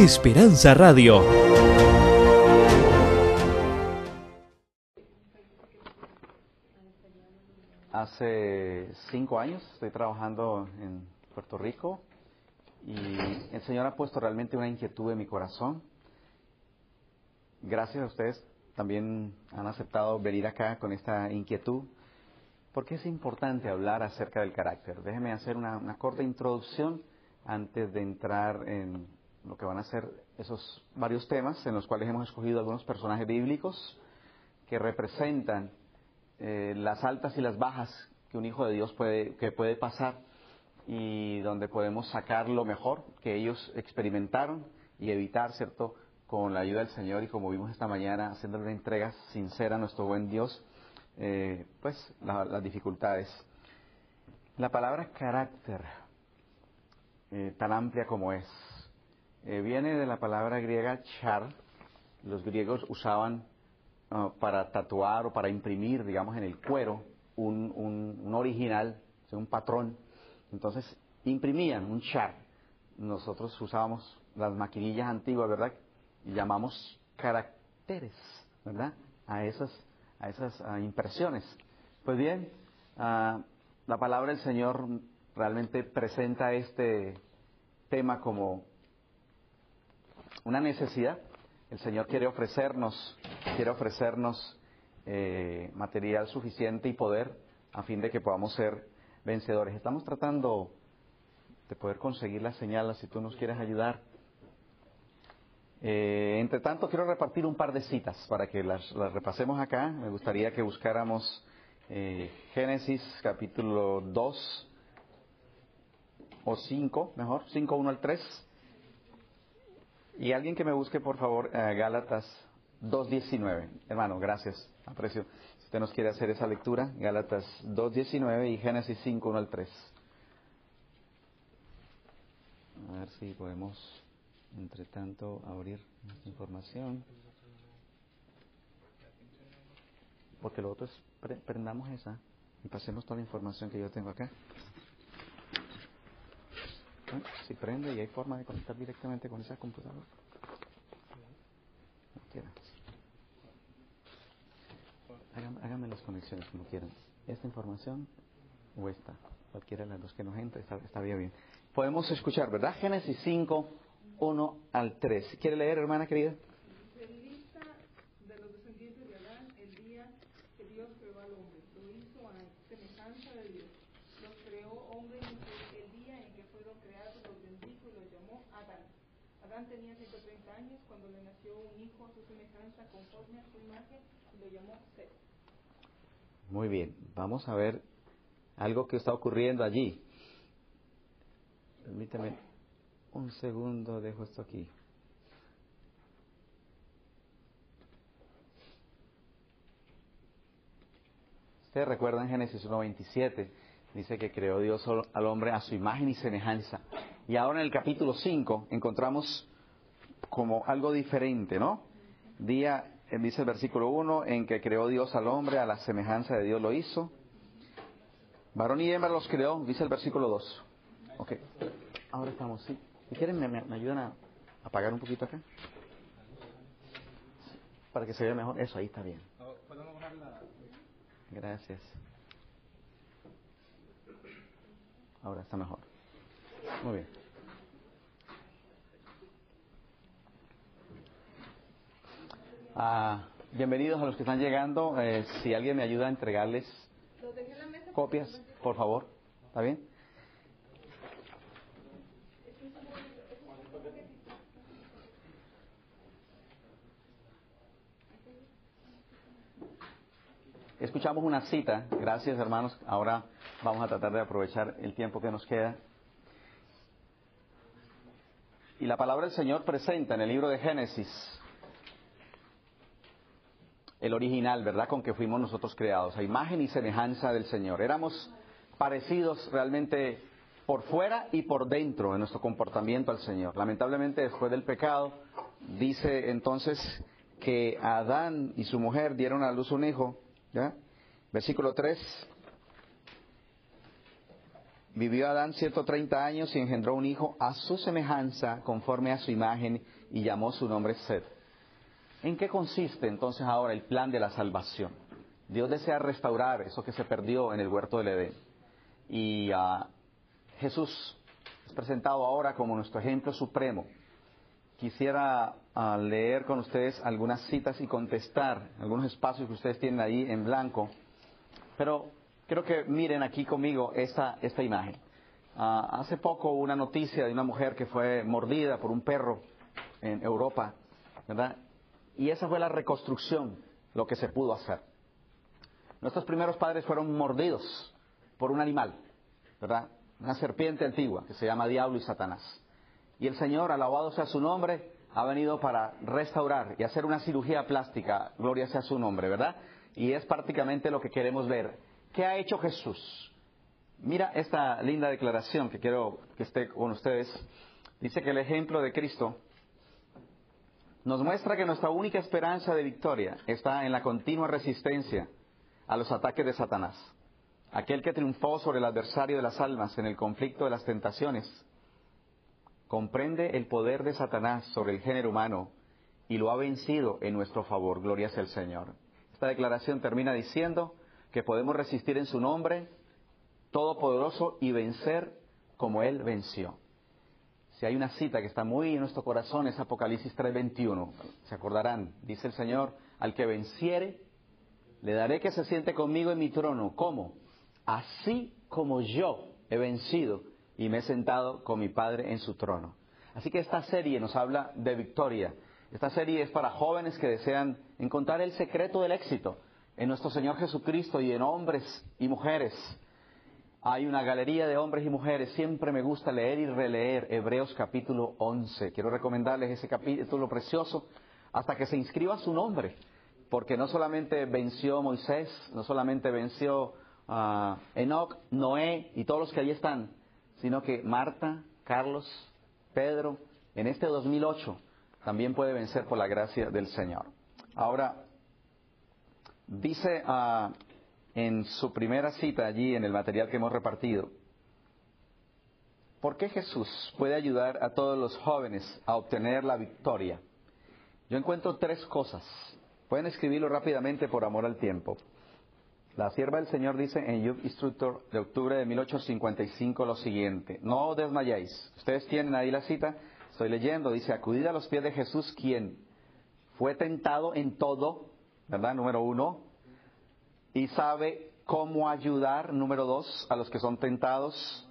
Esperanza Radio. Hace cinco años estoy trabajando en Puerto Rico y el Señor ha puesto realmente una inquietud en mi corazón. Gracias a ustedes también han aceptado venir acá con esta inquietud porque es importante hablar acerca del carácter. Déjenme hacer una, una corta introducción antes de entrar en lo que van a ser esos varios temas en los cuales hemos escogido algunos personajes bíblicos que representan eh, las altas y las bajas que un hijo de Dios puede, que puede pasar y donde podemos sacar lo mejor que ellos experimentaron y evitar, ¿cierto?, con la ayuda del Señor y como vimos esta mañana, haciéndole una entrega sincera a nuestro buen Dios, eh, pues las dificultades. La palabra carácter, eh, tan amplia como es, viene de la palabra griega char. Los griegos usaban Ah, para tatuar o para imprimir, digamos, en el cuero un, un, original, un patrón. Entonces imprimían un char. Nosotros usábamos las maquinillas antiguas, ¿verdad? Y llamamos caracteres, ¿verdad? A esas, a esas impresiones. Pues bien, ah, la palabra del Señor realmente presenta este tema como una necesidad el Señor quiere ofrecernos, quiere ofrecernos eh, material suficiente y poder a fin de que podamos ser vencedores. Estamos tratando de poder conseguir las señales si tú nos quieres ayudar. Eh, entre tanto, quiero repartir un par de citas para que las, repasemos acá. Me gustaría que buscáramos eh, Génesis capítulo 2 o 5, mejor, 5, 1 al 3. Y alguien que me busque, por favor, eh, Gálatas 2.19. Hermano, gracias, aprecio. Si usted nos quiere hacer esa lectura, Gálatas 2.19 y Génesis 5, 1 al 3. A ver si podemos, entre tanto, abrir información. Porque lo otro es, prendamos esa y pasemos toda la información que yo tengo acá. Si prende y hay forma de conectar directamente con esa computadora. Háganme, las conexiones como quieran. Esta información o esta. Cualquiera de las dos que nos entre está, bien, Podemos escuchar, ¿verdad? Génesis 5, 1 al 3. ¿Quiere leer, hermana querida? Tenía 130 años cuando le nació un hijo su semejanza conforme a su imagen y lo llamó. Muy bien, vamos a ver algo que está ocurriendo allí. Permítame un segundo, dejo esto aquí. Ustedes recuerdan Génesis 1.27, dice que creó Dios al hombre a su imagen y semejanza. Y ahora en el capítulo 5 encontramos como algo diferente, ¿no? Día, eh, dice el versículo 1, en que creó Dios al hombre, a la semejanza de Dios lo hizo. Varón y hembra los creó, dice el versículo 2. Ok, ahora estamos, ¿sí? Si quieren, me, me, ayudan a apagar un poquito acá. Para que se vea mejor. Eso, ahí está bien. Gracias. Ahora está mejor. Muy bien. Ah, bienvenidos a los que están llegando. Eh, si alguien me ayuda a entregarles copias, por favor. ¿Está bien? Escuchamos una cita. Gracias, hermanos. Ahora vamos a tratar de aprovechar el tiempo que nos queda. Y la palabra del Señor presenta en el libro de Génesis el original, ¿verdad? Con que fuimos nosotros creados, a imagen y semejanza del Señor. Éramos parecidos realmente por fuera y por dentro en nuestro comportamiento al Señor. Lamentablemente después del pecado, dice entonces que Adán y su mujer dieron a luz un hijo. Versículo 3. Vivió Adán 130 años y engendró un hijo a su semejanza, conforme a su imagen, y llamó su nombre Seth. ¿En qué consiste entonces ahora el plan de la salvación? Dios desea restaurar eso que se perdió en el huerto del Edén. Y uh, Jesús es presentado ahora como nuestro ejemplo supremo. Quisiera uh, leer con ustedes algunas citas y contestar algunos espacios que ustedes tienen ahí en blanco. Pero quiero que miren aquí conmigo esta, esta imagen. Uh, hace poco una noticia de una mujer que fue mordida por un perro en Europa, ¿verdad? Y esa fue la reconstrucción, lo que se pudo hacer. Nuestros primeros padres fueron mordidos por un animal, ¿verdad? Una serpiente antigua que se llama Diablo y Satanás. Y el Señor, alabado sea su nombre, ha venido para restaurar y hacer una cirugía plástica, gloria sea su nombre, ¿verdad? Y es prácticamente lo que queremos ver. ¿Qué ha hecho Jesús? Mira esta linda declaración que quiero que esté con ustedes. Dice que el ejemplo de Cristo nos muestra que nuestra única esperanza de victoria está en la continua resistencia a los ataques de Satanás. Aquel que triunfó sobre el adversario de las almas en el conflicto de las tentaciones, comprende el poder de Satanás sobre el género humano y lo ha vencido en nuestro favor. Gloria sea el Señor. Esta declaración termina diciendo que podemos resistir en su nombre todopoderoso y vencer como Él venció. Si hay una cita que está muy en nuestro corazón es Apocalipsis 3:21. Se acordarán, dice el Señor, al que venciere, le daré que se siente conmigo en mi trono. ¿Cómo? Así como yo he vencido y me he sentado con mi Padre en su trono. Así que esta serie nos habla de victoria. Esta serie es para jóvenes que desean encontrar el secreto del éxito en nuestro Señor Jesucristo y en hombres y mujeres. Hay una galería de hombres y mujeres. Siempre me gusta leer y releer Hebreos capítulo 11. Quiero recomendarles ese capítulo precioso hasta que se inscriba su nombre. Porque no solamente venció Moisés, no solamente venció uh, Enoch, Noé y todos los que allí están, sino que Marta, Carlos, Pedro, en este 2008 también puede vencer por la gracia del Señor. Ahora, dice uh, en su primera cita allí en el material que hemos repartido, ¿por qué Jesús puede ayudar a todos los jóvenes a obtener la victoria? Yo encuentro tres cosas. Pueden escribirlo rápidamente por amor al tiempo. La sierva del Señor dice en Youth Instructor de octubre de 1855 lo siguiente, no desmayéis. Ustedes tienen ahí la cita, estoy leyendo, dice, acudid a los pies de Jesús, quien fue tentado en todo, ¿verdad? Número uno, y sabe cómo ayudar, número dos, a los que son tentados.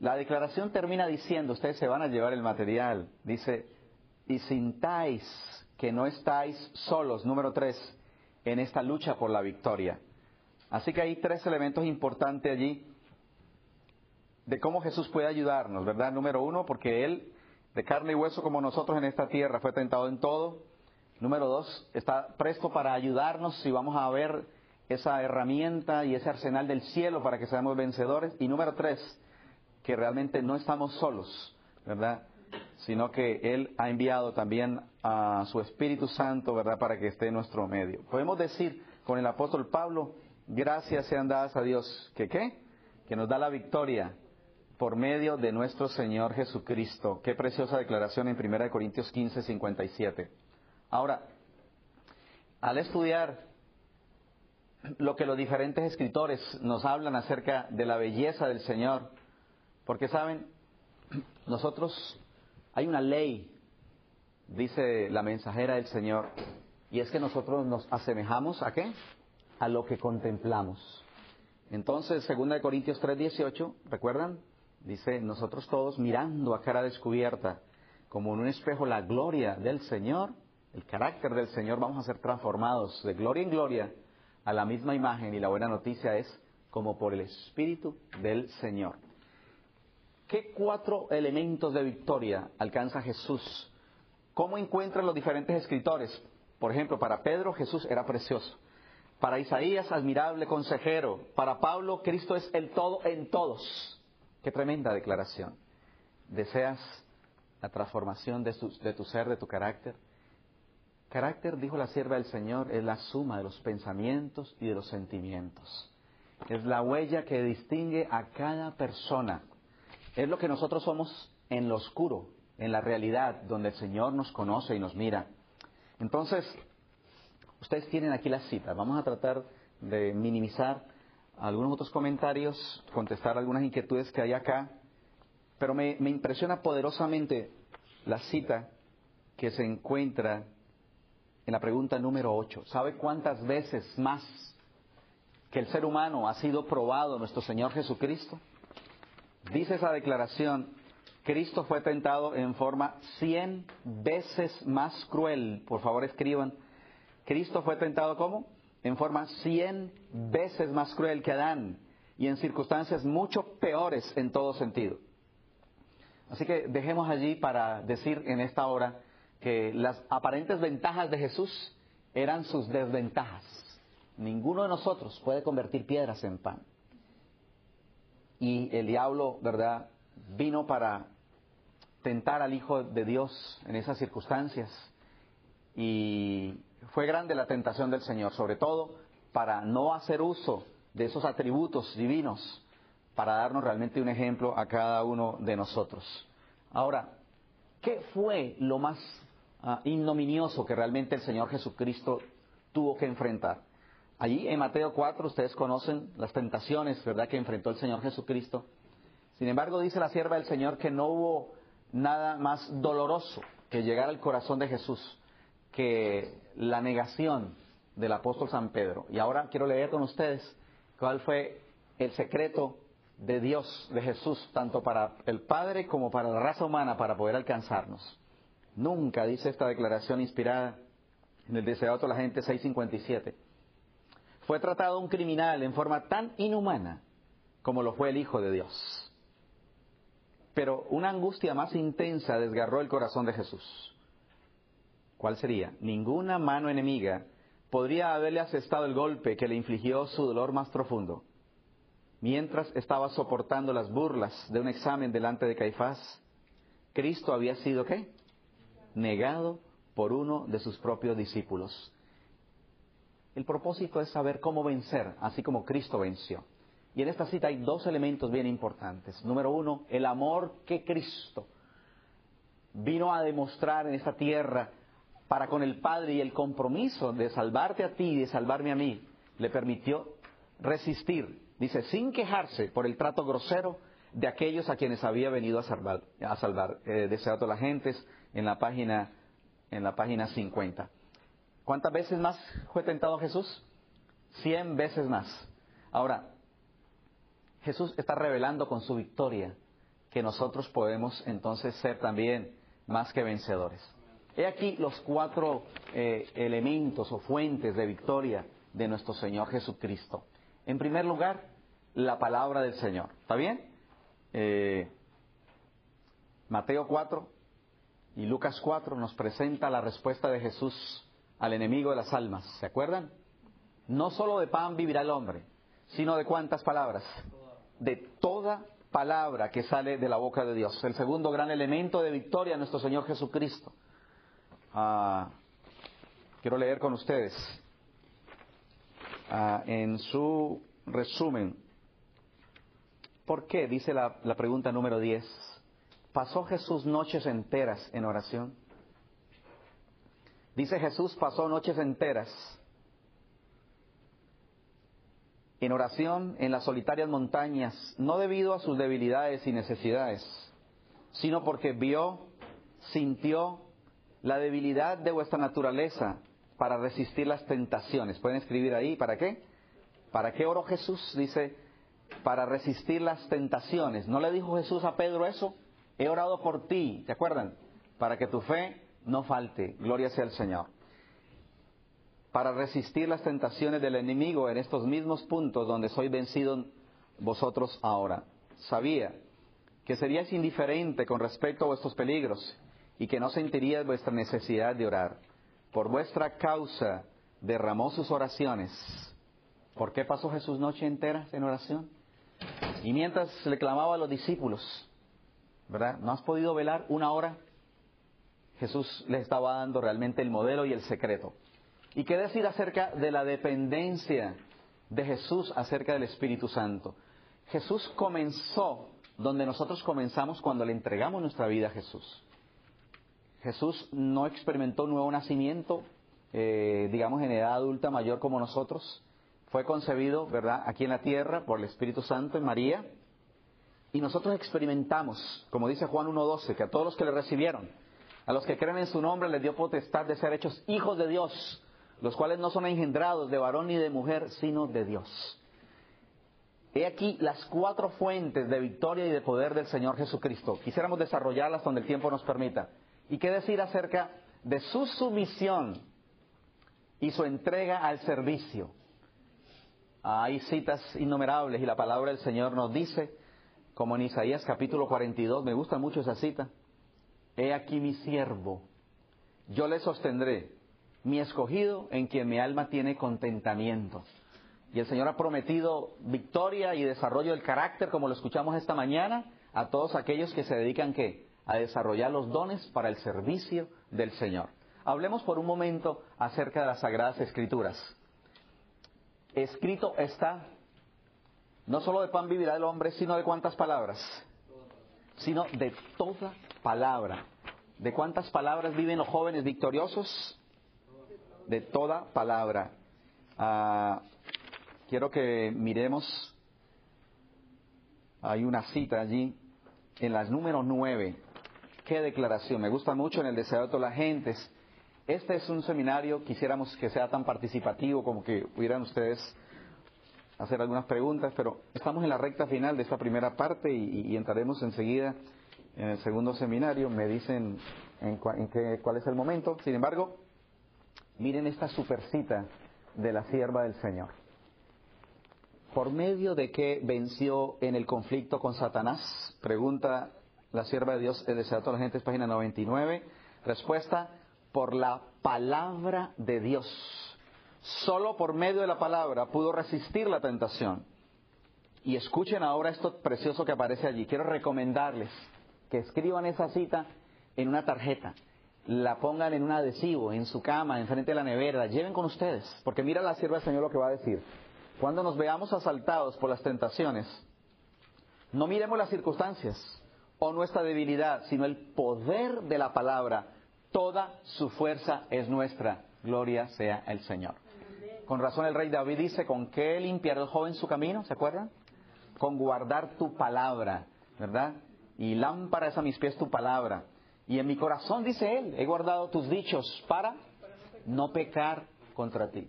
La declaración termina diciendo, ustedes se van a llevar el material, dice, y sintáis que no estáis solos, número tres, en esta lucha por la victoria. Así que hay tres elementos importantes allí de cómo Jesús puede ayudarnos, ¿verdad? Número uno, porque Él, de carne y hueso como nosotros en esta tierra, fue tentado en todo. Número dos, está presto para ayudarnos si vamos a ver esa herramienta y ese arsenal del cielo para que seamos vencedores. Y número tres, que realmente no estamos solos, ¿verdad? sino que Él ha enviado también a su Espíritu Santo, ¿verdad?, para que esté en nuestro medio. Podemos decir con el apóstol Pablo, gracias sean dadas a Dios, que qué? Que nos da la victoria por medio de nuestro Señor Jesucristo. Qué preciosa declaración en 1 Corintios 15, 57. Ahora, al estudiar lo que los diferentes escritores nos hablan acerca de la belleza del Señor, porque saben, nosotros hay una ley, dice la mensajera del Señor, y es que nosotros nos asemejamos a qué? A lo que contemplamos. Entonces, 2 Corintios 3:18, ¿recuerdan? Dice, nosotros todos mirando a cara descubierta, como en un espejo, la gloria del Señor, el carácter del Señor, vamos a ser transformados de gloria en gloria a la misma imagen. Y la buena noticia es como por el Espíritu del Señor. ¿Qué cuatro elementos de victoria alcanza Jesús? ¿Cómo encuentran los diferentes escritores? Por ejemplo, para Pedro Jesús era precioso. Para Isaías, admirable consejero. Para Pablo, Cristo es el todo en todos. Qué tremenda declaración. ¿Deseas la transformación de de tu ser, de tu carácter? Carácter, dijo la sierva del Señor, es la suma de los pensamientos y de los sentimientos. Es la huella que distingue a cada persona. Es lo que nosotros somos en lo oscuro, en la realidad, donde el Señor nos conoce y nos mira. Entonces, ustedes tienen aquí las citas. Vamos a tratar de minimizar algunos otros comentarios, contestar algunas inquietudes que hay acá. Pero me, me impresiona poderosamente la cita que se encuentra en la pregunta número 8. ¿Sabe cuántas veces más que el ser humano ha sido probado nuestro Señor Jesucristo? Dice esa declaración, Cristo fue tentado en forma cien veces más cruel. Por favor, escriban. Cristo fue tentado ¿cómo? En forma cien veces más cruel que Adán y en circunstancias mucho peores en todo sentido. Así que dejemos allí para decir en esta hora que las aparentes ventajas de Jesús eran sus desventajas. Ninguno de nosotros puede convertir piedras en pan. Y el diablo, ¿verdad?, vino para tentar al Hijo de Dios en esas circunstancias. Y fue grande la tentación del Señor, sobre todo para no hacer uso de esos atributos divinos, para darnos realmente un ejemplo a cada uno de nosotros. Ahora, ¿qué fue lo más uh, ignominioso que realmente el Señor Jesucristo tuvo que enfrentar. Allí en Mateo 4 ustedes conocen las tentaciones, ¿verdad?, que enfrentó el Señor Jesucristo. Sin embargo, dice la sierva del Señor que no hubo nada más doloroso que llegar al corazón de Jesús que la negación del apóstol San Pedro. Y ahora quiero leer con ustedes cuál fue el secreto de Dios, de Jesús, tanto para el Padre como para la raza humana, para poder alcanzarnos. Nunca, dice esta declaración inspirada en el Deseado de la Gente 657, fue tratado un criminal en forma tan inhumana como lo fue el Hijo de Dios. Pero una angustia más intensa desgarró el corazón de Jesús. ¿Cuál sería? Ninguna mano enemiga podría haberle asestado el golpe que le infligió su dolor más profundo. Mientras estaba soportando las burlas de un examen delante de Caifás, Cristo había sido qué? Negado por uno de sus propios discípulos. El propósito es saber cómo vencer, así como Cristo venció. Y en esta cita hay dos elementos bien importantes. Número uno, el amor que Cristo vino a demostrar en esta tierra para con el Padre y el compromiso de salvarte a ti y de salvarme a mí, le permitió resistir, dice, sin quejarse por el trato grosero de aquellos a quienes había venido a salvar, a salvar eh, deseado las gentes, en la página, en la página 50. ¿Cuántas veces más fue tentado Jesús? Cien veces más. Ahora, Jesús está revelando con su victoria que nosotros podemos entonces ser también más que vencedores. He aquí los cuatro eh, elementos o fuentes de victoria de nuestro Señor Jesucristo. En primer lugar, la palabra del Señor. ¿Está bien? Eh, Mateo 4, y Lucas 4 nos presenta la respuesta de Jesús al enemigo de las almas. ¿Se acuerdan? No solo de pan vivirá el hombre, sino de cuántas palabras. De toda palabra que sale de la boca de Dios. El segundo gran elemento de victoria, nuestro Señor Jesucristo. Ah, quiero leer con ustedes ah, en su resumen. ¿Por qué? Dice la, pregunta número 10 pasó Jesús noches enteras en oración. Dice Jesús pasó noches enteras en oración en las solitarias montañas, no debido a sus debilidades y necesidades, sino porque vio, sintió la debilidad de vuestra naturaleza para resistir las tentaciones. Pueden escribir ahí, ¿para qué? ¿Para qué oró Jesús? Dice, para resistir las tentaciones. ¿No le dijo Jesús a Pedro eso? He orado por ti, ¿te acuerdan? Para que tu fe no falte. Gloria sea el Señor. Para resistir las tentaciones del enemigo en estos mismos puntos donde soy vencido vosotros ahora. Sabía que seríais indiferente con respecto a vuestros peligros y que no sentiríais vuestra necesidad de orar. Por vuestra causa derramó sus oraciones. ¿Por qué pasó Jesús noche entera en oración? Y mientras le clamaba a los discípulos, ¿verdad? ¿No has podido velar una hora? Jesús les estaba dando realmente el modelo y el secreto. ¿Y qué decir acerca de la dependencia de Jesús acerca del Espíritu Santo. Jesús comenzó donde nosotros comenzamos cuando le entregamos nuestra vida a Jesús. Jesús no experimentó un nuevo nacimiento, eh, digamos, en edad adulta mayor como nosotros. Fue concebido, ¿verdad?, aquí en la tierra por el Espíritu Santo en María. Y nosotros experimentamos, como dice Juan 1.12, que a todos los que le recibieron, a los que creen en su nombre, les dio potestad de ser hechos hijos de Dios, los cuales no son engendrados de varón ni de mujer, sino de Dios. He aquí las cuatro fuentes de victoria y de poder del Señor Jesucristo. Quisiéramos desarrollarlas donde el tiempo nos permita. ¿Y qué decir acerca de su sumisión y su entrega al servicio? Hay citas innumerables y la palabra del Señor nos dice, como en Isaías capítulo 42, me gusta mucho esa cita, He aquí mi siervo, yo le sostendré, mi escogido en quien mi alma tiene contentamiento. Y el Señor ha prometido victoria y desarrollo del carácter, como lo escuchamos esta mañana, a todos aquellos que se dedican ¿qué? a desarrollar los dones para el servicio del Señor. Hablemos por un momento acerca de las Sagradas Escrituras. Escrito está, no solo de pan vivirá el hombre, sino de cuántas palabras, sino de toda palabra. ¿De cuántas palabras viven los jóvenes victoriosos? De toda palabra. Ah, quiero que miremos, hay una cita allí, en las números nueve. Qué declaración, me gusta mucho en el deseo de todas las gentes. Este es un seminario, quisiéramos que sea tan participativo como que pudieran ustedes hacer algunas preguntas, pero estamos en la recta final de esta primera parte y entraremos enseguida en el segundo seminario, me dicen en, cuál es el momento. Sin embargo, miren esta supercita de la sierva del Señor. ¿Por medio de qué venció en el conflicto con Satanás? Pregunta la sierva de Dios, el deseado de la gente, página 99. Respuesta, por la palabra de Dios. Solo por medio de la palabra pudo resistir la tentación. Y escuchen ahora esto precioso que aparece allí. Quiero recomendarles que escriban esa cita en una tarjeta, la pongan en un adhesivo, en su cama, enfrente de la nevera, lleven con ustedes, porque mira la sierva del Señor lo que va a decir. Cuando nos veamos asaltados por las tentaciones, no miremos las circunstancias o nuestra debilidad, sino el poder de la palabra. Toda su fuerza es nuestra. Gloria sea el Señor. Con razón el rey David dice, ¿con qué limpiar el joven su camino? ¿Se acuerdan? Con guardar tu palabra, ¿verdad? y lámpara es a mis pies tu palabra. Y en mi corazón, dice él, he guardado tus dichos para no pecar contra ti.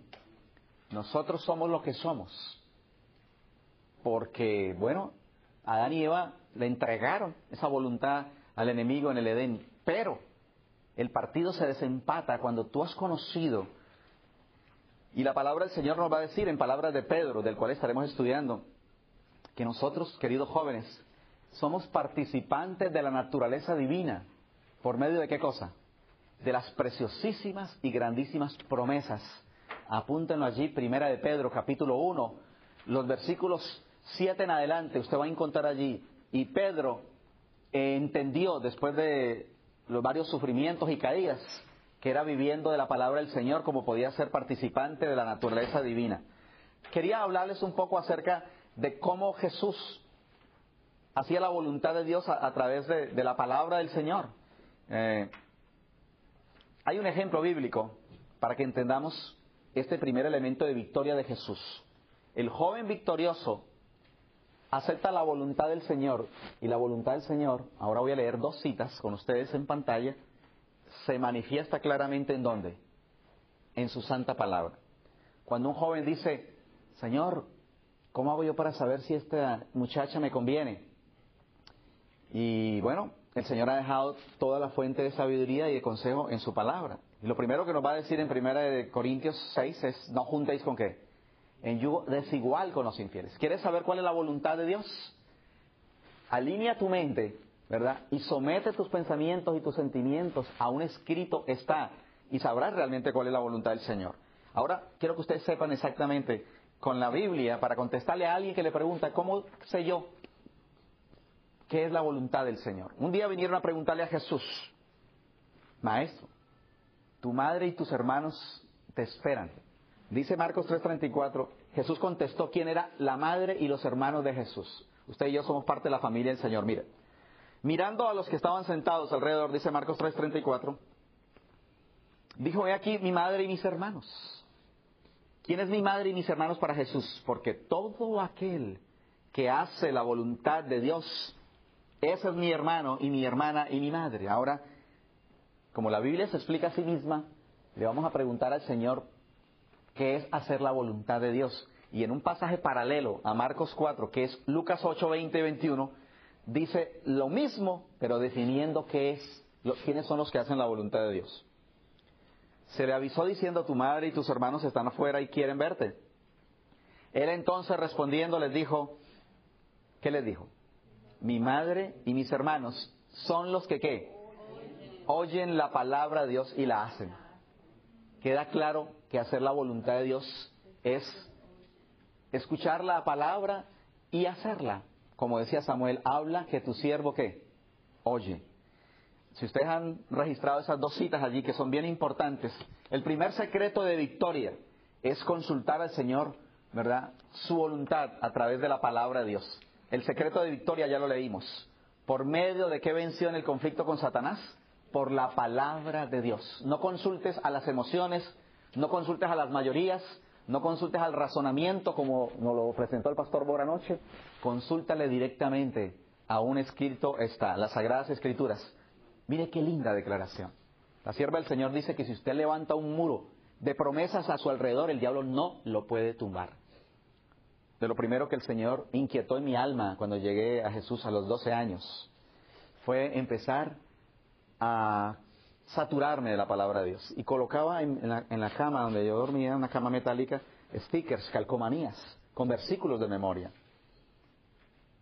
Nosotros somos lo que somos. Porque, bueno, Adán y Eva le entregaron esa voluntad al enemigo en el Edén. Pero el partido se desempata cuando tú has conocido. Y la palabra del Señor nos va a decir en palabras de Pedro, del cual estaremos estudiando, que nosotros, queridos jóvenes, somos participantes de la naturaleza divina. ¿Por medio de qué cosa? De las preciosísimas y grandísimas promesas. Apúntenlo allí, primera de Pedro, capítulo 1, los versículos 7 en adelante, usted va a encontrar allí. Y Pedro entendió, después de los varios sufrimientos y caídas, que era viviendo de la palabra del Señor como podía ser participante de la naturaleza divina. Quería hablarles un poco acerca de cómo Jesús hacía la voluntad de Dios a, través de, la palabra del Señor. Eh, hay un ejemplo bíblico para que entendamos este primer elemento de victoria de Jesús. El joven victorioso acepta la voluntad del Señor y la voluntad del Señor, ahora voy a leer dos citas con ustedes en pantalla, se manifiesta claramente en dónde? En su santa palabra. Cuando un joven dice, Señor, ¿cómo hago yo para saber si esta muchacha me conviene? Y bueno, el Señor ha dejado toda la fuente de sabiduría y de consejo en su palabra. Y lo primero que nos va a decir en 1 Corintios 6 es, no juntéis con qué? En yugo desigual con los infieles. ¿Quieres saber cuál es la voluntad de Dios? Alinea tu mente, ¿verdad? Y somete tus pensamientos y tus sentimientos a un escrito está y sabrás realmente cuál es la voluntad del Señor. Ahora quiero que ustedes sepan exactamente con la Biblia para contestarle a alguien que le pregunta, ¿cómo sé yo qué es la voluntad del Señor. Un día vinieron a preguntarle a Jesús, Maestro, tu madre y tus hermanos te esperan. Dice Marcos 3:34, Jesús contestó quién era la madre y los hermanos de Jesús. Usted y yo somos parte de la familia del Señor. Mire, mirando a los que estaban sentados alrededor, dice Marcos 3:34, dijo, he aquí mi madre y mis hermanos. ¿Quién es mi madre y mis hermanos para Jesús? Porque todo aquel que hace la voluntad de Dios, ese es mi hermano y mi hermana y mi madre. Ahora, como la Biblia se explica a sí misma, le vamos a preguntar al Señor qué es hacer la voluntad de Dios. Y en un pasaje paralelo a Marcos 4, que es Lucas 8, 20 y 21, dice lo mismo, pero definiendo qué es, quiénes son los que hacen la voluntad de Dios. Se le avisó diciendo, tu madre y tus hermanos están afuera y quieren verte. Él entonces respondiendo les dijo, ¿qué les dijo? Mi madre y mis hermanos son los que qué? Oyen la palabra de Dios y la hacen queda claro que hacer la voluntad de Dios es escuchar la palabra y hacerla. Como decía Samuel, habla que tu siervo que oye. Si ustedes han registrado esas dos citas allí que son bien importantes, el primer secreto de victoria es consultar al Señor, ¿verdad? Su voluntad a través de la palabra de Dios. El secreto de victoria ya lo leímos. ¿Por medio de qué venció en el conflicto con Satanás? Por la palabra de Dios. No consultes a las emociones, no consultes a las mayorías, no consultes al razonamiento como nos lo presentó el pastor Bora anoche, consúltale directamente a un escrito está, las Sagradas Escrituras. Mire qué linda declaración. La sierva del Señor dice que si usted levanta un muro de promesas a su alrededor, el diablo no lo puede tumbar. De lo primero que el Señor inquietó en mi alma cuando llegué a Jesús a los 12 años fue empezar a saturarme de la palabra de Dios. Y colocaba en, la, cama donde yo dormía, en una cama metálica, stickers, calcomanías, con versículos de memoria.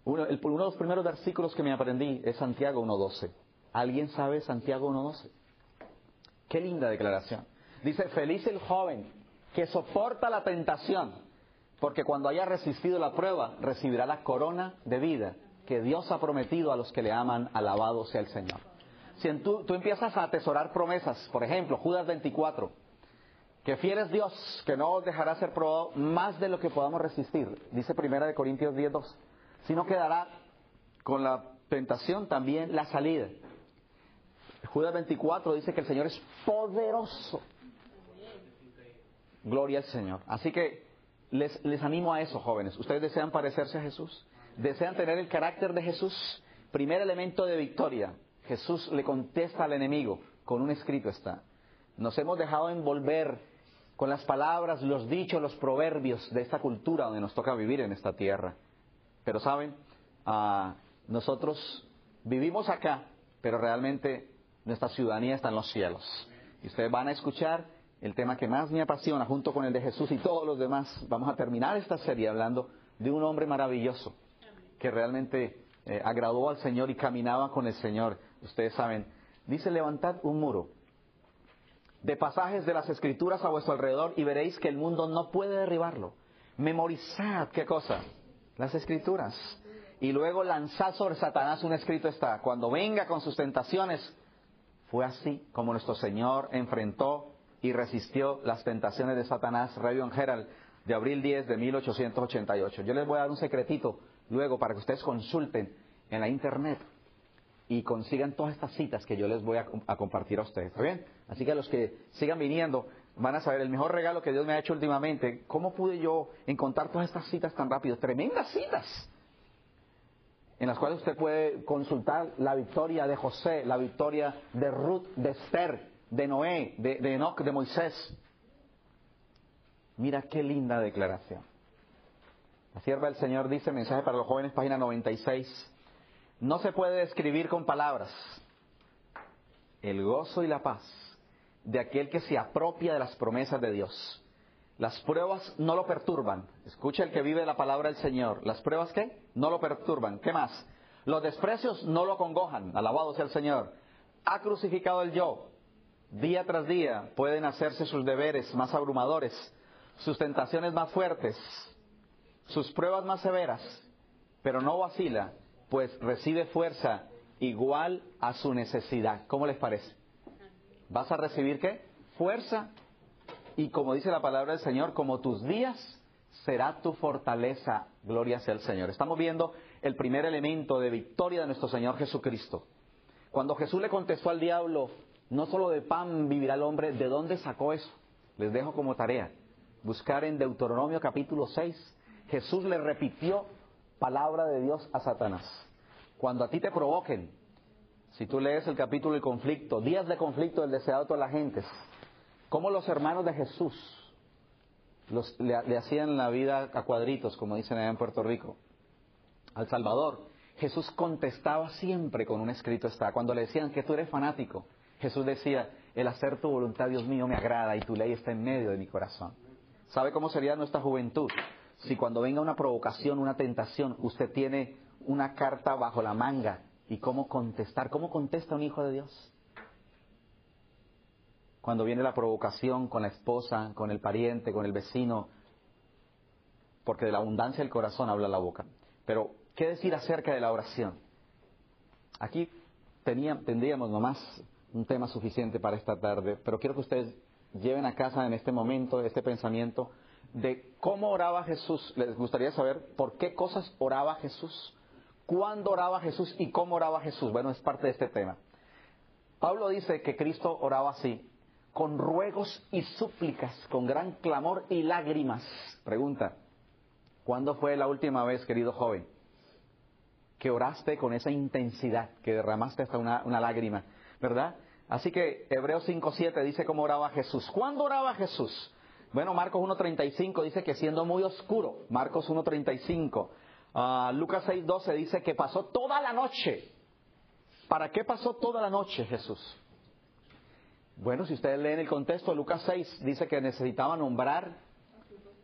Uno, de los primeros versículos que me aprendí es Santiago 1.12. ¿Alguien sabe Santiago 1.12? Qué linda declaración. Dice, feliz el joven que soporta la tentación, porque cuando haya resistido la prueba, recibirá la corona de vida que Dios ha prometido a los que le aman, alabado sea el Señor. Si tú, tú empiezas a atesorar promesas, por ejemplo, Judas 24, que fiel es Dios, que no os dejará ser probado más de lo que podamos resistir, dice Primera de Corintios 10.2, sino quedará con la tentación también la salida. Judas 24 dice que el Señor es poderoso. Gloria al Señor. Así que les, les animo a eso, jóvenes. ¿Ustedes desean parecerse a Jesús? ¿Desean tener el carácter de Jesús? Primer elemento de victoria, Jesús le contesta al enemigo, con un escrito está. Nos hemos dejado envolver con las palabras, los dichos, los proverbios de esta cultura donde nos toca vivir en esta tierra. Pero saben, ah, nosotros vivimos acá, pero realmente nuestra ciudadanía está en los cielos. Y ustedes van a escuchar el tema que más me apasiona, junto con el de Jesús y todos los demás. Vamos a terminar esta serie hablando de un hombre maravilloso que realmente eh, agradó al Señor y caminaba con el Señor ustedes saben, dice levantad un muro de pasajes de las escrituras a vuestro alrededor y veréis que el mundo no puede derribarlo. Memorizad, ¿qué cosa? Las escrituras. Y luego lanzad sobre Satanás un escrito está. Cuando venga con sus tentaciones, fue así como nuestro Señor enfrentó y resistió las tentaciones de Satanás. Rayon Herald de abril 10 de 1888. Yo les voy a dar un secretito luego para que ustedes consulten en la internet y consigan todas estas citas que yo les voy a, compartir a ustedes. ¿Está bien? Así que los que sigan viniendo van a saber el mejor regalo que Dios me ha hecho últimamente. ¿Cómo pude yo encontrar todas estas citas tan rápido? Tremendas citas en las cuales usted puede consultar la victoria de José, la victoria de Ruth, de Esther, de Noé, de, de Enoch, de Moisés. Mira qué linda declaración. La sierva del Señor dice, mensaje para los jóvenes, página 96 no se puede describir con palabras el gozo y la paz de aquel que se apropia de las promesas de Dios. Las pruebas no lo perturban. Escucha el que vive la palabra del Señor. ¿Las pruebas qué? No lo perturban. ¿Qué más? Los desprecios no lo congojan. Alabado sea el Señor. Ha crucificado el yo. Día tras día pueden hacerse sus deberes más abrumadores, sus tentaciones más fuertes, sus pruebas más severas, pero no vacila pues recibe fuerza igual a su necesidad. ¿Cómo les parece? ¿Vas a recibir qué? Fuerza y como dice la palabra del Señor, como tus días será tu fortaleza, gloria sea el Señor. Estamos viendo el primer elemento de victoria de nuestro Señor Jesucristo. Cuando Jesús le contestó al diablo, no solo de pan vivirá el hombre, ¿de dónde sacó eso? Les dejo como tarea. Buscar en Deuteronomio capítulo 6, Jesús le repitió palabra de Dios a Satanás. Cuando a ti te provoquen, si tú lees el capítulo del conflicto, días de conflicto del deseado de todas las gentes, cómo los hermanos de Jesús le, hacían la vida a cuadritos, como dicen allá en Puerto Rico, al Salvador. Jesús contestaba siempre con un escrito está. Cuando le decían que tú eres fanático, Jesús decía, el hacer tu voluntad, Dios mío, me agrada y tu ley está en medio de mi corazón. ¿Sabe cómo sería nuestra juventud? Si cuando venga una provocación, una tentación, usted tiene una carta bajo la manga y cómo contestar. ¿Cómo contesta un hijo de Dios? Cuando viene la provocación con la esposa, con el pariente, con el vecino, porque de la abundancia del corazón habla la boca. Pero, ¿qué decir acerca de la oración? Aquí tendríamos nomás un tema suficiente para esta tarde, pero quiero que ustedes lleven a casa en este momento este pensamiento de cómo oraba Jesús. Les gustaría saber por qué cosas oraba Jesús, cuándo oraba Jesús y cómo oraba Jesús. Bueno, es parte de este tema. Pablo dice que Cristo oraba así, con ruegos y súplicas, con gran clamor y lágrimas. Pregunta, ¿cuándo fue la última vez, querido joven, que oraste con esa intensidad, que derramaste hasta una, lágrima, verdad? Así que Hebreos 5.7 dice cómo oraba Jesús. ¿Cuándo oraba Jesús? Bueno, Marcos 1.35 dice que siendo muy oscuro. Marcos 1.35. Uh, Lucas 6.12 dice que pasó toda la noche. ¿Para qué pasó toda la noche Jesús? Bueno, si ustedes leen el contexto, Lucas 6 dice que necesitaba nombrar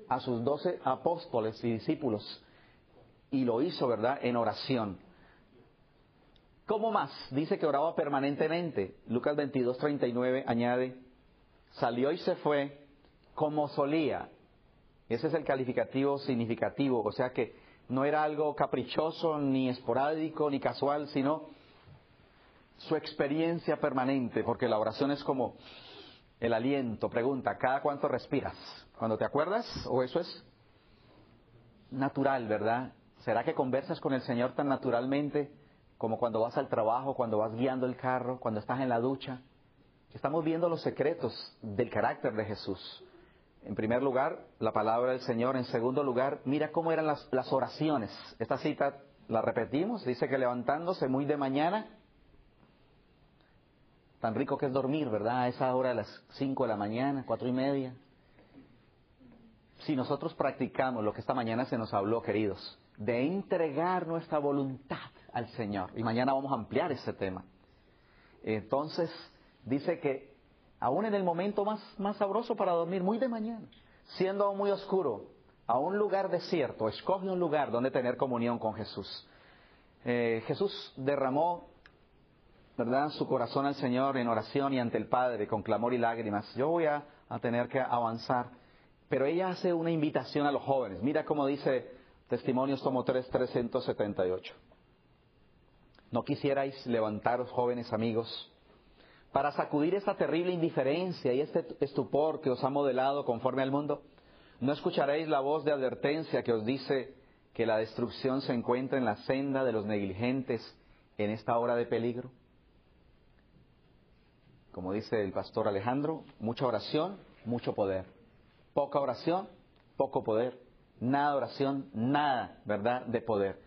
a sus doce apóstoles y discípulos. Y lo hizo, ¿verdad?, en oración. ¿Cómo más? Dice que oraba permanentemente. Lucas 22, 39 añade, salió y se fue como solía. Ese es el calificativo significativo, o sea que no era algo caprichoso, ni esporádico, ni casual, sino su experiencia permanente, porque la oración es como el aliento. Pregunta, ¿cada cuánto respiras? ¿Cuando te acuerdas? ¿O eso es natural, verdad? ¿Será que conversas con el Señor tan naturalmente como cuando vas al trabajo, cuando vas guiando el carro, cuando estás en la ducha. Estamos viendo los secretos del carácter de Jesús. En primer lugar, la palabra del Señor. En segundo lugar, mira cómo eran las, oraciones. Esta cita la repetimos. Dice que levantándose muy de mañana, tan rico que es dormir, ¿verdad? A esa hora, a las cinco de la mañana, cuatro y media. Si nosotros practicamos lo que esta mañana se nos habló, queridos, de entregar nuestra voluntad al Señor. Y mañana vamos a ampliar ese tema. Entonces, dice que aún en el momento más, sabroso para dormir, muy de mañana, siendo muy oscuro, a un lugar desierto, escoge un lugar donde tener comunión con Jesús. Eh, Jesús derramó, ¿verdad?, su corazón al Señor en oración y ante el Padre, con clamor y lágrimas. Yo voy a, a tener que avanzar. Pero ella hace una invitación a los jóvenes. Mira cómo dice Testimonios tomo 3, 378. ¿No quisierais levantaros, jóvenes amigos, para sacudir esta terrible indiferencia y este estupor que os ha modelado conforme al mundo? ¿No escucharéis la voz de advertencia que os dice que la destrucción se encuentra en la senda de los negligentes en esta hora de peligro? Como dice el pastor Alejandro, mucha oración, mucho poder. Poca oración, poco poder. Nada oración, nada, ¿verdad?, de poder.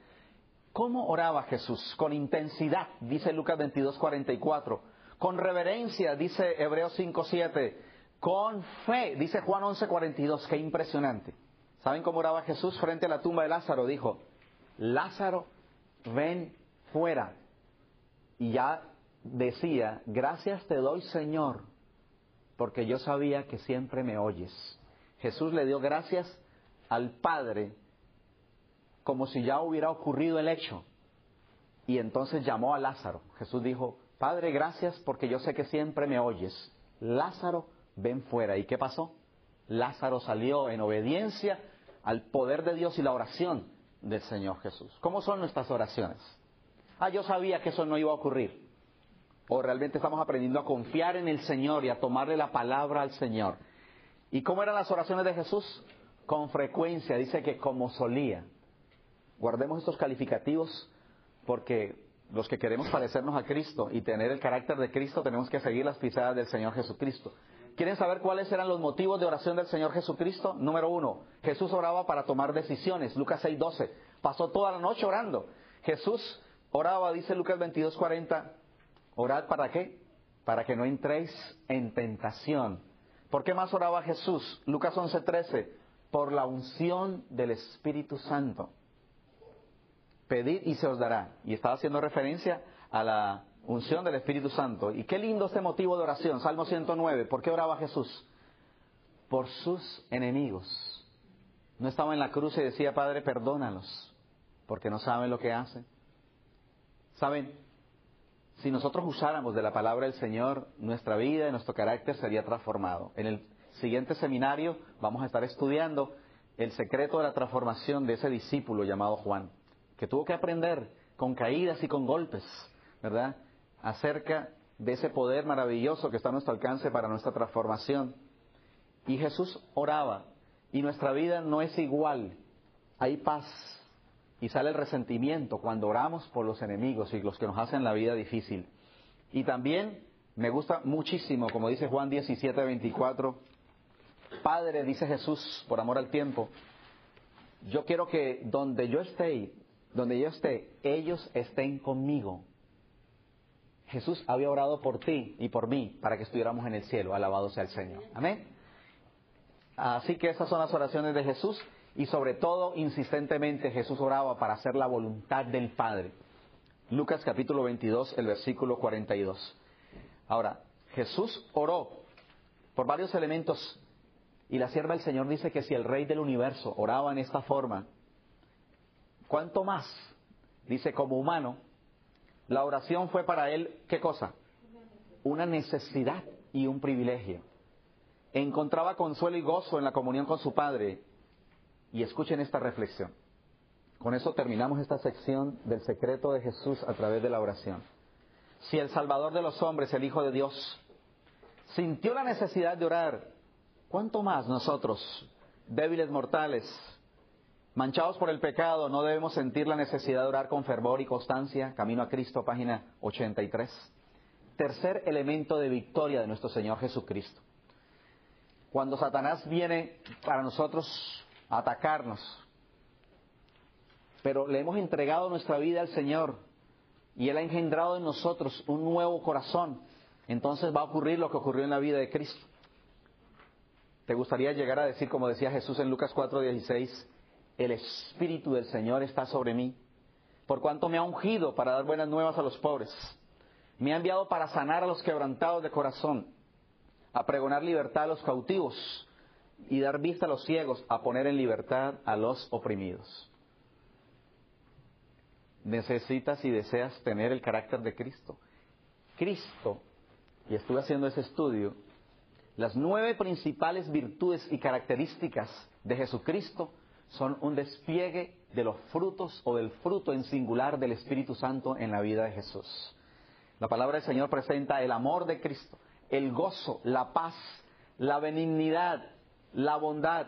¿Cómo oraba Jesús? Con intensidad, dice Lucas 22, 44. Con reverencia, dice Hebreos 5, 7. Con fe, dice Juan 11, 42. Qué impresionante. ¿Saben cómo oraba Jesús frente a la tumba de Lázaro? Dijo, Lázaro, ven fuera. Y ya decía, gracias te doy Señor, porque yo sabía que siempre me oyes. Jesús le dio gracias al Padre como si ya hubiera ocurrido el hecho. Y entonces llamó a Lázaro. Jesús dijo, Padre, gracias porque yo sé que siempre me oyes. Lázaro, ven fuera. ¿Y qué pasó? Lázaro salió en obediencia al poder de Dios y la oración del Señor Jesús. ¿Cómo son nuestras oraciones? Ah, yo sabía que eso no iba a ocurrir. O realmente estamos aprendiendo a confiar en el Señor y a tomarle la palabra al Señor. ¿Y cómo eran las oraciones de Jesús? con frecuencia, dice que como solía. Guardemos estos calificativos porque los que queremos parecernos a Cristo y tener el carácter de Cristo tenemos que seguir las pisadas del Señor Jesucristo. ¿Quieren saber cuáles eran los motivos de oración del Señor Jesucristo? Número uno, Jesús oraba para tomar decisiones. Lucas 6:12. Pasó toda la noche orando. Jesús oraba, dice Lucas 22:40. ¿Orad para qué? Para que no entréis en tentación. ¿Por qué más oraba Jesús? Lucas 11:13. Por la unción del Espíritu Santo. Pedid y se os dará. Y estaba haciendo referencia a la unción del Espíritu Santo. Y qué lindo este motivo de oración. Salmo 109. ¿Por qué oraba Jesús? Por sus enemigos. No estaba en la cruz y decía, Padre, perdónalos, porque no saben lo que hacen. Saben, si nosotros usáramos de la palabra del Señor, nuestra vida y nuestro carácter sería transformado. En el siguiente seminario vamos a estar estudiando el secreto de la transformación de ese discípulo llamado Juan, que tuvo que aprender con caídas y con golpes, ¿verdad? acerca de ese poder maravilloso que está a nuestro alcance para nuestra transformación. Y Jesús oraba, y nuestra vida no es igual. Hay paz, y sale el resentimiento cuando oramos por los enemigos y los que nos hacen la vida difícil. Y también me gusta muchísimo, como dice Juan 17, 24, Padre, dice Jesús, por amor al tiempo, yo quiero que donde yo esté, donde yo esté, ellos estén conmigo. Jesús había orado por ti y por mí para que estuviéramos en el cielo. Alabado sea el Señor. Amén. Así que esas son las oraciones de Jesús y sobre todo insistentemente Jesús oraba para hacer la voluntad del Padre. Lucas capítulo 22, el versículo 42. Ahora, Jesús oró por varios elementos y la sierva del Señor dice que si el Rey del universo oraba en esta forma, ¿cuánto más? Dice como humano, la oración fue para él, ¿qué cosa? Una necesidad y un privilegio. Encontraba consuelo y gozo en la comunión con su Padre. Y escuchen esta reflexión. Con eso terminamos esta sección del secreto de Jesús a través de la oración. Si el Salvador de los hombres, el Hijo de Dios, sintió la necesidad de orar, ¿cuánto más nosotros, débiles mortales, Manchados por el pecado, no debemos sentir la necesidad de orar con fervor y constancia. Camino a Cristo, página 83. Tercer elemento de victoria de nuestro Señor Jesucristo. Cuando Satanás viene para nosotros a atacarnos, pero le hemos entregado nuestra vida al Señor y Él ha engendrado en nosotros un nuevo corazón, entonces va a ocurrir lo que ocurrió en la vida de Cristo. ¿Te gustaría llegar a decir, como decía Jesús en Lucas 4:16, el Espíritu del Señor está sobre mí, por cuanto me ha ungido para dar buenas nuevas a los pobres. Me ha enviado para sanar a los quebrantados de corazón, a pregonar libertad a los cautivos y dar vista a los ciegos, a poner en libertad a los oprimidos. Necesitas y deseas tener el carácter de Cristo. Cristo, y estuve haciendo ese estudio, las nueve principales virtudes y características de Jesucristo son un despliegue de los frutos o del fruto en singular del Espíritu Santo en la vida de Jesús. La palabra del Señor presenta el amor de Cristo, el gozo, la paz, la benignidad, la bondad,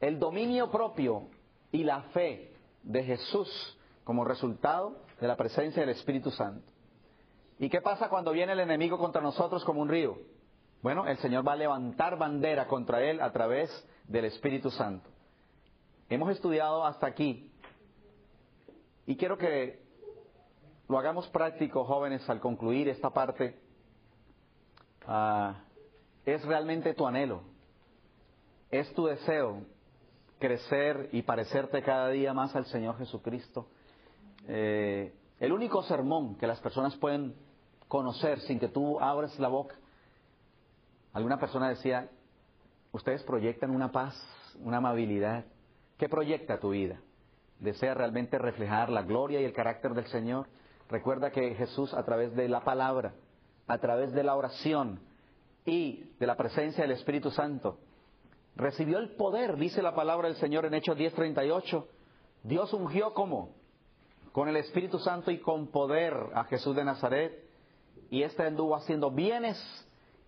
el dominio propio y la fe de Jesús como resultado de la presencia del Espíritu Santo. ¿Y qué pasa cuando viene el enemigo contra nosotros como un río? Bueno, el Señor va a levantar bandera contra él a través del Espíritu Santo. Hemos estudiado hasta aquí y quiero que lo hagamos práctico, jóvenes, al concluir esta parte. Ah, es realmente tu anhelo, es tu deseo crecer y parecerte cada día más al Señor Jesucristo. Eh, el único sermón que las personas pueden conocer sin que tú abres la boca. Alguna persona decía, ustedes proyectan una paz, una amabilidad, ¿Qué proyecta tu vida? ¿Desea realmente reflejar la gloria y el carácter del Señor? Recuerda que Jesús a través de la palabra, a través de la oración y de la presencia del Espíritu Santo, recibió el poder, dice la palabra del Señor en Hechos 10:38. Dios ungió como? Con el Espíritu Santo y con poder a Jesús de Nazaret. Y éste anduvo haciendo bienes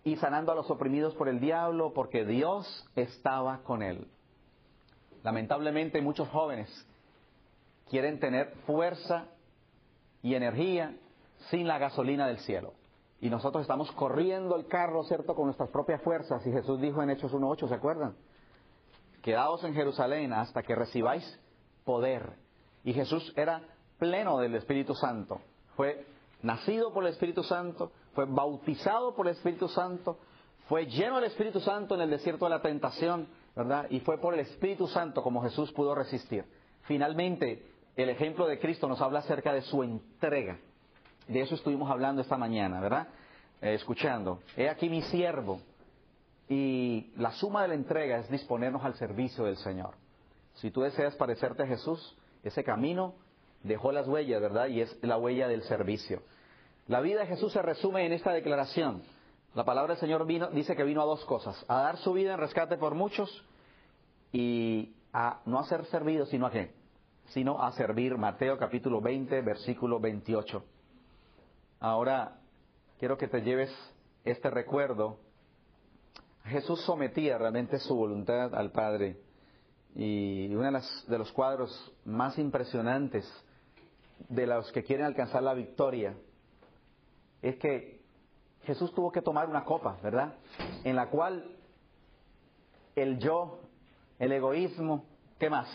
y sanando a los oprimidos por el diablo porque Dios estaba con él. Lamentablemente muchos jóvenes quieren tener fuerza y energía sin la gasolina del cielo. Y nosotros estamos corriendo el carro, ¿cierto?, con nuestras propias fuerzas. Y Jesús dijo en Hechos 1.8, ¿se acuerdan? Quedaos en Jerusalén hasta que recibáis poder. Y Jesús era pleno del Espíritu Santo. Fue nacido por el Espíritu Santo, fue bautizado por el Espíritu Santo, fue lleno del Espíritu Santo en el desierto de la tentación, ¿verdad? Y fue por el Espíritu Santo como Jesús pudo resistir. Finalmente, el ejemplo de Cristo nos habla acerca de su entrega. De eso estuvimos hablando esta mañana, ¿verdad? Eh, escuchando. He aquí mi siervo. Y la suma de la entrega es disponernos al servicio del Señor. Si tú deseas parecerte a Jesús, ese camino dejó las huellas, ¿verdad? Y es la huella del servicio. La vida de Jesús se resume en esta declaración. La palabra del Señor vino, dice que vino a dos cosas, a dar su vida en rescate por muchos y a no a ser servido, sino a qué? Sino a servir. Mateo capítulo 20, versículo 28. Ahora, quiero que te lleves este recuerdo. Jesús sometía realmente su voluntad al Padre. Y uno de, de los cuadros más impresionantes de los que quieren alcanzar la victoria es que Jesús tuvo que tomar una copa, ¿verdad? En la cual el yo, el egoísmo, ¿qué más?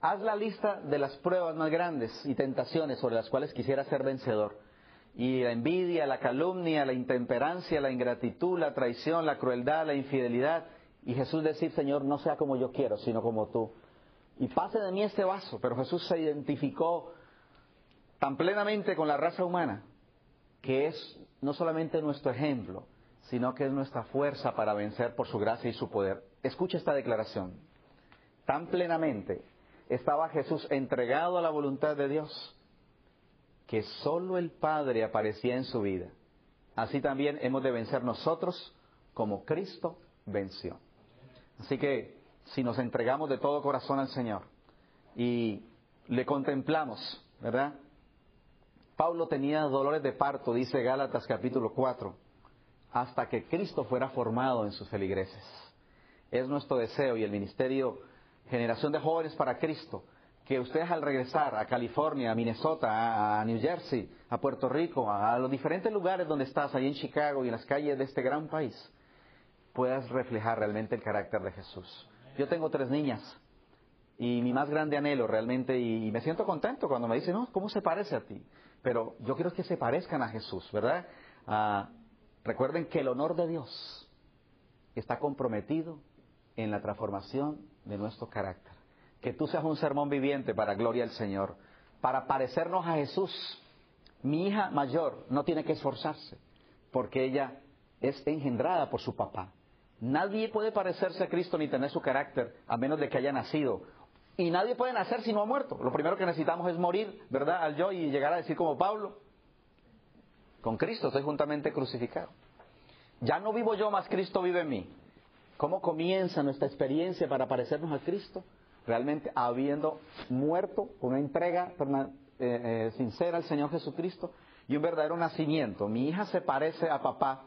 Haz la lista de las pruebas más grandes y tentaciones sobre las cuales quisiera ser vencedor. Y la envidia, la calumnia, la intemperancia, la ingratitud, la traición, la crueldad, la infidelidad. Y Jesús decir, Señor, no sea como yo quiero, sino como tú. Y pase de mí este vaso. Pero Jesús se identificó tan plenamente con la raza humana que es no solamente nuestro ejemplo, sino que es nuestra fuerza para vencer por su gracia y su poder. Escucha esta declaración. Tan plenamente estaba Jesús entregado a la voluntad de Dios que solo el Padre aparecía en su vida. Así también hemos de vencer nosotros como Cristo venció. Así que si nos entregamos de todo corazón al Señor y le contemplamos, ¿verdad? Pablo tenía dolores de parto, dice Gálatas capítulo 4, hasta que Cristo fuera formado en sus feligreses. Es nuestro deseo y el ministerio Generación de Jóvenes para Cristo, que ustedes al regresar a California, a Minnesota, a New Jersey, a Puerto Rico, a los diferentes lugares donde estás, ahí en Chicago y en las calles de este gran país, puedas reflejar realmente el carácter de Jesús. Yo tengo tres niñas y mi más grande anhelo realmente, y, me siento contento cuando me dicen, ¿cómo se parece a ti? Pero yo quiero que se parezcan a Jesús, ¿verdad? Ah, recuerden que el honor de Dios está comprometido en la transformación de nuestro carácter. Que tú seas un sermón viviente para gloria del Señor, para parecernos a Jesús. Mi hija mayor no tiene que esforzarse, porque ella es engendrada por su papá. Nadie puede parecerse a Cristo ni tener su carácter a menos de que haya nacido y nadie puede nacer si no ha muerto. Lo primero que necesitamos es morir, ¿verdad? Al yo y llegar a decir como Pablo, con Cristo estoy juntamente crucificado. Ya no vivo yo, más Cristo vive en mí. ¿Cómo comienza nuestra experiencia para parecernos a Cristo? Realmente habiendo muerto una entrega eh, eh, sincera al Señor Jesucristo y un verdadero nacimiento. Mi hija se parece a papá,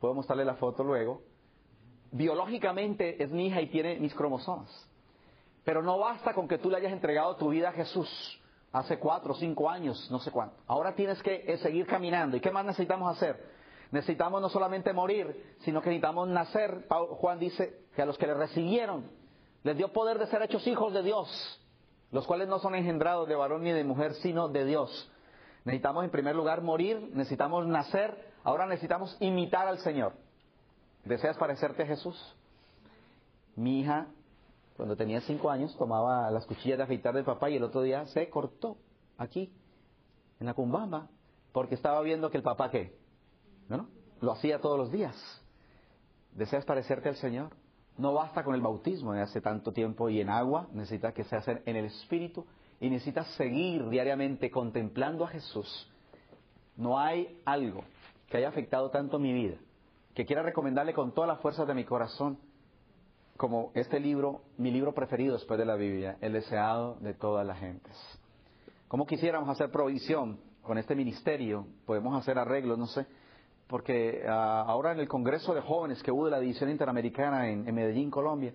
puedo mostrarle la foto luego. Biológicamente es mi hija y tiene mis cromosomas. Pero no basta con que tú le hayas entregado tu vida a Jesús hace cuatro o cinco años, no sé cuánto. Ahora tienes que eh, seguir caminando. ¿Y qué más necesitamos hacer? Necesitamos no solamente morir, sino que necesitamos nacer. Juan dice que a los que le recibieron les dio poder de ser hechos hijos de Dios, los cuales no son engendrados de varón ni de mujer, sino de Dios. Necesitamos en primer lugar morir, necesitamos nacer, ahora necesitamos imitar al Señor. ¿Deseas parecerte a Jesús? Mi hija cuando tenía cinco años, tomaba las cuchillas de afeitar del papá y el otro día se cortó aquí, en la cumbamba, porque estaba viendo que el papá, ¿qué? ¿No? Lo hacía todos los días. ¿Deseas parecerte al Señor? No basta con el bautismo de hace tanto tiempo y en agua, necesitas que se haga en el Espíritu y necesitas seguir diariamente contemplando a Jesús. No hay algo que haya afectado tanto mi vida que quiera recomendarle con todas las fuerzas de mi corazón como este libro, mi libro preferido después de la Biblia, El deseado de todas las gentes. ¿Cómo quisiéramos hacer provisión con este ministerio? Podemos hacer arreglos, no sé, porque ah, ahora en el Congreso de Jóvenes que hubo de la División Interamericana en, Medellín, Colombia,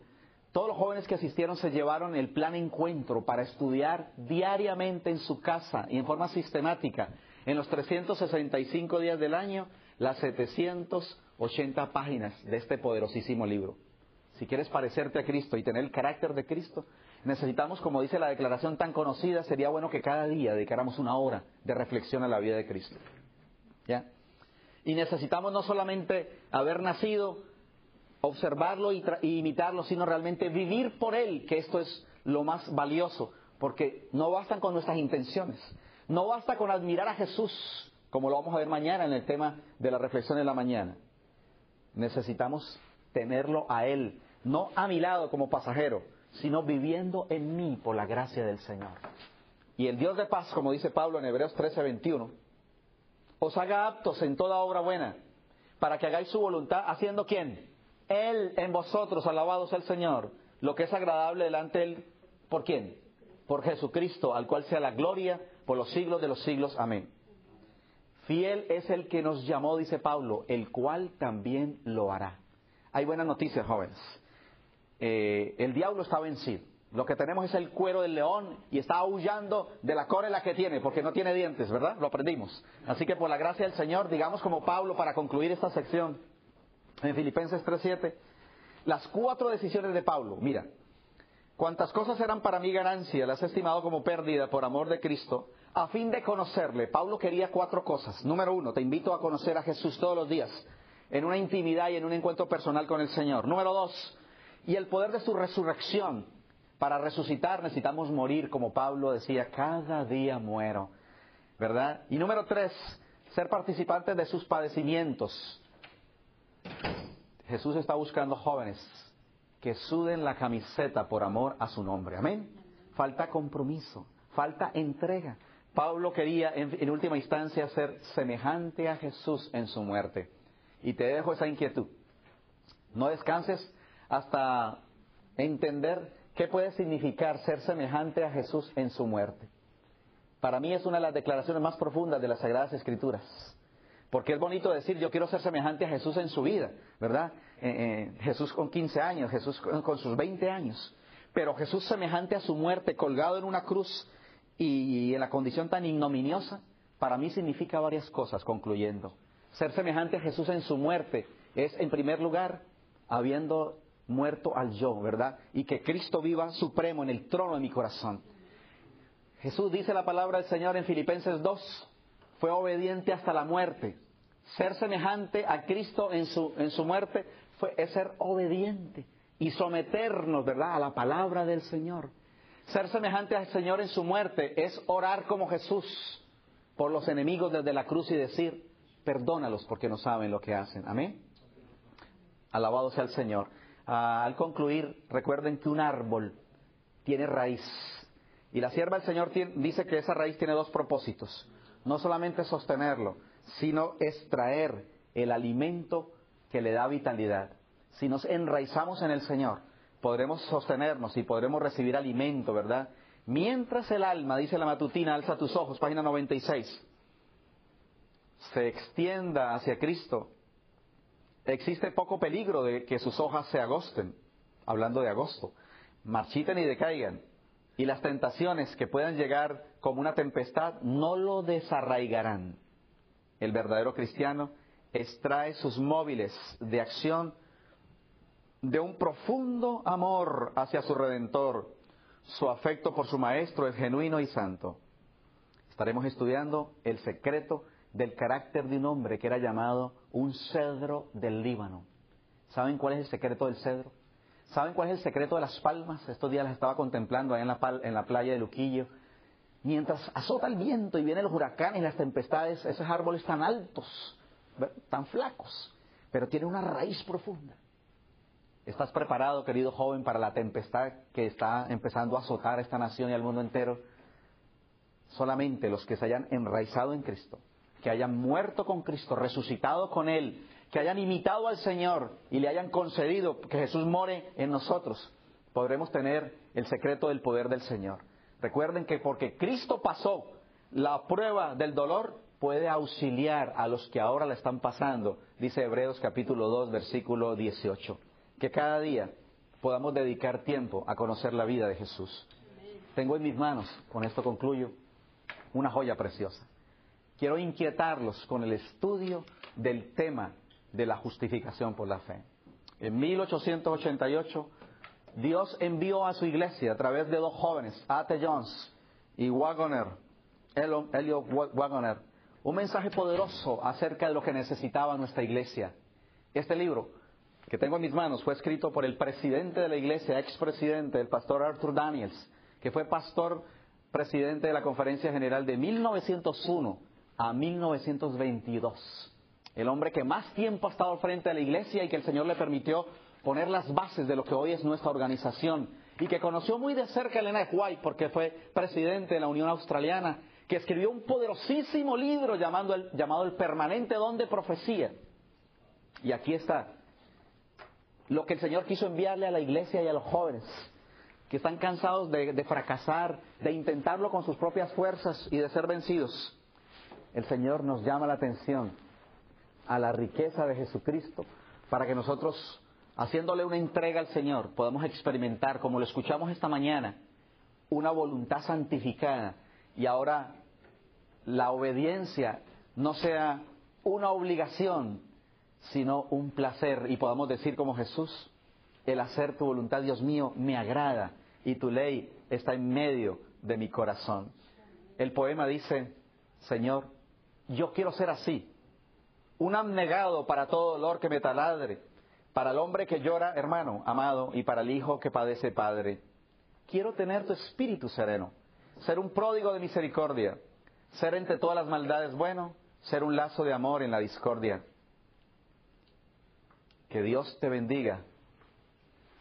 Todos los jóvenes que asistieron se llevaron el plan encuentro para estudiar diariamente en su casa y en forma sistemática, en los 365 días del año, las 780 páginas de este poderosísimo libro. Si quieres parecerte a Cristo y tener el carácter de Cristo, necesitamos, como dice la declaración tan conocida, sería bueno que cada día dedicáramos una hora de reflexión a la vida de Cristo. ¿Ya? Y necesitamos no solamente haber nacido observarlo y, imitarlo, sino realmente vivir por Él, que esto es lo más valioso, porque no bastan con nuestras intenciones, no basta con admirar a Jesús, como lo vamos a ver mañana en el tema de la reflexión de la mañana. Necesitamos tenerlo a Él, no a mi lado como pasajero, sino viviendo en mí por la gracia del Señor. Y el Dios de paz, como dice Pablo en Hebreos 13:21, os haga aptos en toda obra buena, para que hagáis su voluntad, haciendo quién? Él en vosotros, alabados el Señor, lo que es agradable delante de Él, ¿por quién? Por Jesucristo, al cual sea la gloria por los siglos de los siglos. Amén. Fiel es el que nos llamó, dice Pablo, el cual también lo hará. Hay buenas noticias, jóvenes. Eh, el diablo está vencido. Lo que tenemos es el cuero del león y está aullando de la la que tiene, porque no tiene dientes, ¿verdad? Lo aprendimos. Así que por la gracia del Señor, digamos como Pablo para concluir esta sección, en Filipenses 3.7, las cuatro decisiones de Pablo. Mira, cuantas cosas eran para mí ganancia, las he estimado como pérdida por amor de Cristo, a fin de conocerle. Pablo quería cuatro cosas. Número uno, te invito a conocer a Jesús todos los días, en una intimidad y en un encuentro personal con el Señor. Número dos, y el poder de su resurrección. Para resucitar necesitamos morir, como Pablo decía, cada día muero. ¿Verdad? Y número tres, ser participantes de sus padecimientos. Jesús está buscando jóvenes que suden la camiseta por amor a su nombre. Amén. Falta compromiso, falta entrega. Pablo quería en, última instancia ser semejante a Jesús en su muerte. Y te dejo esa inquietud. No descanses hasta entender qué puede significar ser semejante a Jesús en su muerte. Para mí es una de las declaraciones más profundas de las Sagradas Escrituras. Porque es bonito decir, yo quiero ser semejante a Jesús en su vida, ¿verdad? Eh, eh, Jesús con 15 años, Jesús con, sus 20 años. Pero Jesús semejante a su muerte, colgado en una cruz y, en la condición tan ignominiosa, para mí significa varias cosas, concluyendo. Ser semejante a Jesús en su muerte es, en primer lugar, habiendo muerto al yo, ¿verdad? Y que Cristo viva supremo en el trono de mi corazón. Jesús dice la palabra del Señor en Filipenses 2, fue obediente hasta la muerte. Ser semejante a Cristo en su, en su muerte fue, es ser obediente y someternos, ¿verdad?, a la palabra del Señor. Ser semejante al Señor en su muerte es orar como Jesús por los enemigos desde la cruz y decir, perdónalos porque no saben lo que hacen. Amén. Alabado sea el Señor. Ah, al concluir, recuerden que un árbol tiene raíz. Y la sierva del Señor dice que esa raíz tiene dos propósitos no solamente sostenerlo, sino extraer el alimento que le da vitalidad. Si nos enraizamos en el Señor, podremos sostenernos y podremos recibir alimento, ¿verdad? Mientras el alma, dice la matutina, alza tus ojos, página 96, se extienda hacia Cristo, existe poco peligro de que sus hojas se agosten, hablando de agosto, marchiten y decaigan, y las tentaciones que puedan llegar como una tempestad no lo desarraigarán. El verdadero cristiano extrae sus móviles de acción de un profundo amor hacia su redentor. Su afecto por su maestro es genuino y santo. Estaremos estudiando el secreto del carácter de un hombre que era llamado un cedro del Líbano. ¿Saben cuál es el secreto del cedro? ¿Saben cuál es el secreto de las palmas? Estos días las estaba contemplando ahí en la, en la playa de Luquillo. Mientras azota el viento y vienen los huracanes las tempestades, esos árboles tan altos, tan flacos, pero tienen una raíz profunda. ¿Estás preparado, querido joven, para la tempestad que está empezando a azotar a esta nación y al mundo entero? Solamente los que se hayan enraizado en Cristo, que hayan muerto con Cristo, resucitado con Él, que hayan imitado al Señor y le hayan concedido que Jesús more en nosotros, podremos tener el secreto del poder del Señor. Recuerden que porque Cristo pasó la prueba del dolor, puede auxiliar a los que ahora la están pasando, dice Hebreos capítulo 2, versículo 18. Que cada día podamos dedicar tiempo a conocer la vida de Jesús. Tengo en mis manos, con esto concluyo, una joya preciosa. Quiero inquietarlos con el estudio del tema de la justificación por la fe. En 1888, Dios envió a su iglesia a través de dos jóvenes, A.T. Jones y Wagoner, Elliot Wagoner, un mensaje poderoso acerca de lo que necesitaba nuestra iglesia. Este libro que tengo en mis manos fue escrito por el presidente de la iglesia, expresidente, el pastor Arthur Daniels, que fue pastor presidente de la Conferencia General de 1901 a 1922. El hombre que más tiempo ha estado al frente de la iglesia y que el Señor le permitió poner las bases de lo que hoy es nuestra organización y que conoció muy de cerca a Elena White porque fue presidente de la Unión Australiana, que escribió un poderosísimo libro llamado el, llamado el Permanente Don de Profecía. Y aquí está lo que el Señor quiso enviarle a la iglesia y a los jóvenes que están cansados de, fracasar, de intentarlo con sus propias fuerzas y de ser vencidos. El Señor nos llama la atención a la riqueza de Jesucristo para que nosotros, haciéndole una entrega al Señor, podamos experimentar, como lo escuchamos esta mañana, una voluntad santificada y ahora la obediencia no sea una obligación, sino un placer y podamos decir como Jesús, el hacer tu voluntad, Dios mío, me agrada y tu ley está en medio de mi corazón. El poema dice, Señor, yo quiero ser así, un abnegado para todo dolor que me taladre, para el hombre que llora, hermano, amado, y para el hijo que padece, padre. Quiero tener tu espíritu sereno, ser un pródigo de misericordia, ser entre todas las maldades bueno, ser un lazo de amor en la discordia. Que Dios te bendiga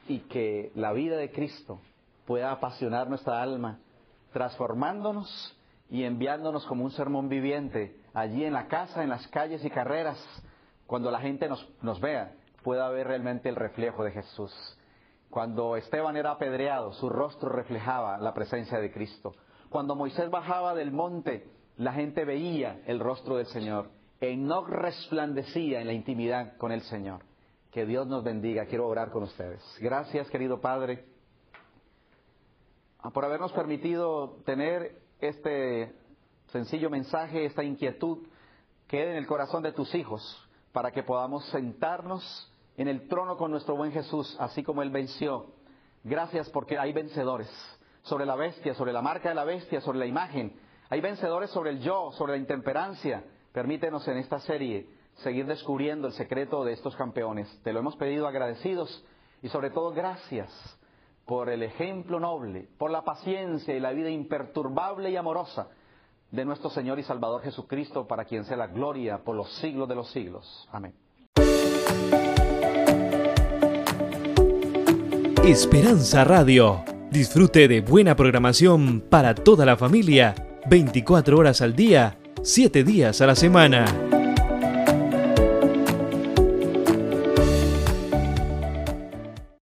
y que la vida de Cristo pueda apasionar nuestra alma, transformándonos y enviándonos como un sermón viviente allí en la casa, en las calles y carreras, cuando la gente nos, vea, pueda ver realmente el reflejo de Jesús. Cuando Esteban era apedreado, su rostro reflejaba la presencia de Cristo. Cuando Moisés bajaba del monte, la gente veía el rostro del Señor. Enoch resplandecía en la intimidad con el Señor. Que Dios nos bendiga. Quiero orar con ustedes. Gracias, querido Padre, por habernos permitido tener este sencillo mensaje, esta inquietud, quede en el corazón de tus hijos, para que podamos sentarnos en el trono con nuestro buen Jesús, así como Él venció. Gracias porque hay vencedores sobre la bestia, sobre la marca de la bestia, sobre la imagen. Hay vencedores sobre el yo, sobre la intemperancia. Permítenos en esta serie seguir descubriendo el secreto de estos campeones. Te lo hemos pedido agradecidos y sobre todo gracias por el ejemplo noble, por la paciencia y la vida imperturbable y amorosa de nuestro Señor y Salvador Jesucristo, para quien sea la gloria por los siglos de los siglos. Amén. Esperanza Radio. Disfrute de buena programación para toda la familia, 24 horas al día, 7 días a la semana.